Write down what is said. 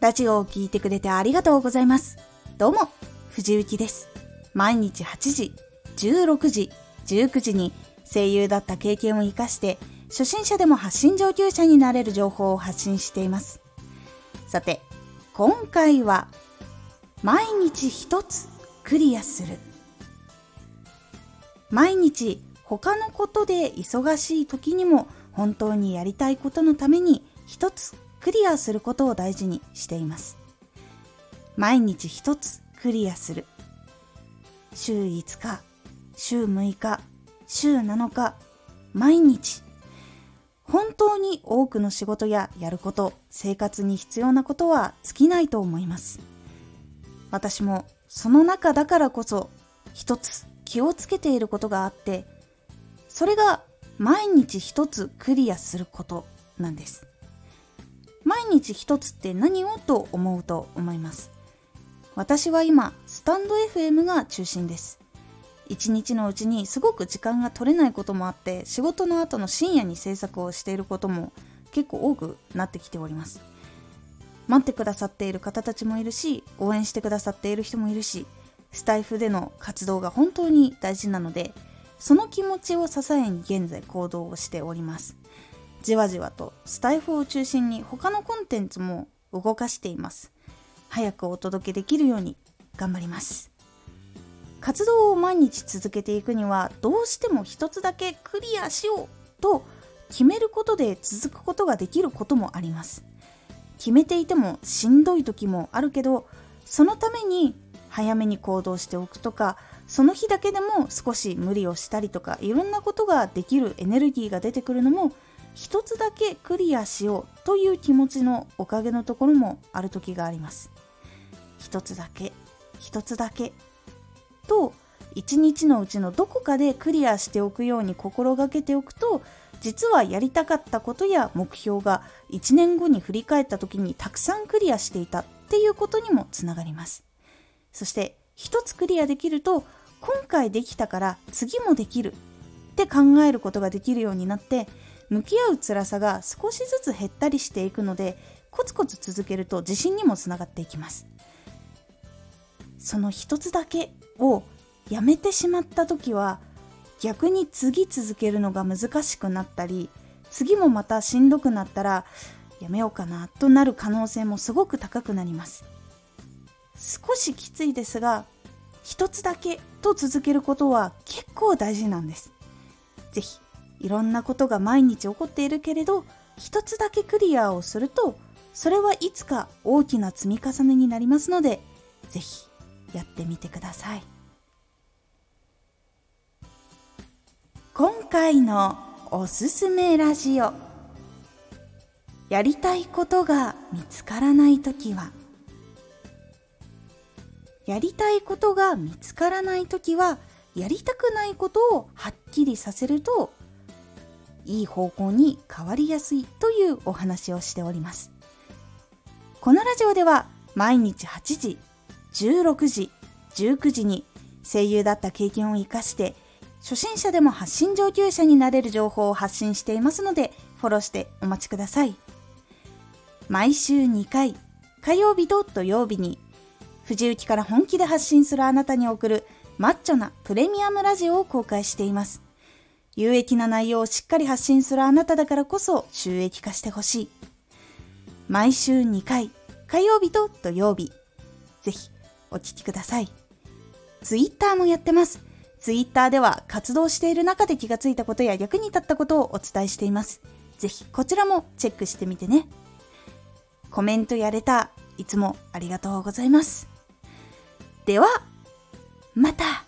ラジオを聴いてくれてありがとうございます。どうも、藤幸です。毎日8時、16時、19時に声優だった経験を活かして、初心者でも発信上級者になれる情報を発信しています。さて、今回は、毎日一つクリアする。毎日他のことで忙しい時にも本当にやりたいことのために一つクリアすることを大事にしています。毎日一つクリアする。週5日、週6日、週7日、毎日。本当に多くの仕事ややること、生活に必要なことは尽きないと思います。私もその中だからこそ一つ気をつけていることがあって、それが毎日一つクリアすることなんです。毎日一つって何をと思うと思います。私は今、スタンド FM が中心です。一日のうちにすごく時間が取れないこともあって、仕事の後の深夜に制作をしていることも結構多くなってきております。待ってくださっている方たちもいるし、応援してくださっている人もいるし、スタイフでの活動が本当に大事なので、その気持ちを支えに現在行動をしております。じわじわとスタイフを中心に他のコンテンツも動かしています。早くお届けできるように頑張ります。活動を毎日続けていくにはどうしても一つだけクリアしようと決めることで続くことができることもあります。決めていてもしんどい時もあるけどそのために早めに行動しておくとかその日だけでも少し無理をしたりとかいろんなことができるエネルギーが出てくるのも一つだけクリアしようという気持ちのおかげのところもある時があります。一つだけ一つだけ。と一日のうちのどこかでクリアしておくように心がけておくと実はやりたかったことや目標が1年後に振り返った時にたくさんクリアしていたっていうことにもつながります。そして一つクリアできると今回できたから次もできるって考えることができるようになって向き合う辛さが少しずつ減ったりしていくのでコツコツ続けると自信にもつながっていきます。その一つだけをやめてしまった時は逆に次続けるのが難しくなったり次もまたしんどくなったらやめようかなとなる可能性もすごく高くなります。少しきついですが一つだけと続けることは結構大事なんです。是非いろんなことが毎日起こっているけれど一つだけクリアをするとそれはいつか大きな積み重ねになりますのでぜひやってみてください。今回のおすすめラジオ。やりたいことが見つからないときは。やりたいことが見つからないときはやりたくないことをはっきりさせるといい方向に変わりやすいというお話をしております。このラジオでは毎日8時、16時、19時に声優だった経験を活かして初心者でも発信上級者になれる情報を発信していますのでフォローしてお待ちください。毎週2回、火曜日と土曜日に藤雪から本気で発信するあなたに送るマッチョなプレミアムラジオを公開しています。有益な内容をしっかり発信するあなただからこそ収益化してほしい。毎週2回、火曜日と土曜日。ぜひ、お聴きください。ツイッターもやってます。ツイッターでは活動している中で気がついたことや役に立ったことをお伝えしています。ぜひ、こちらもチェックしてみてね。コメントやれた、いつもありがとうございます。では、また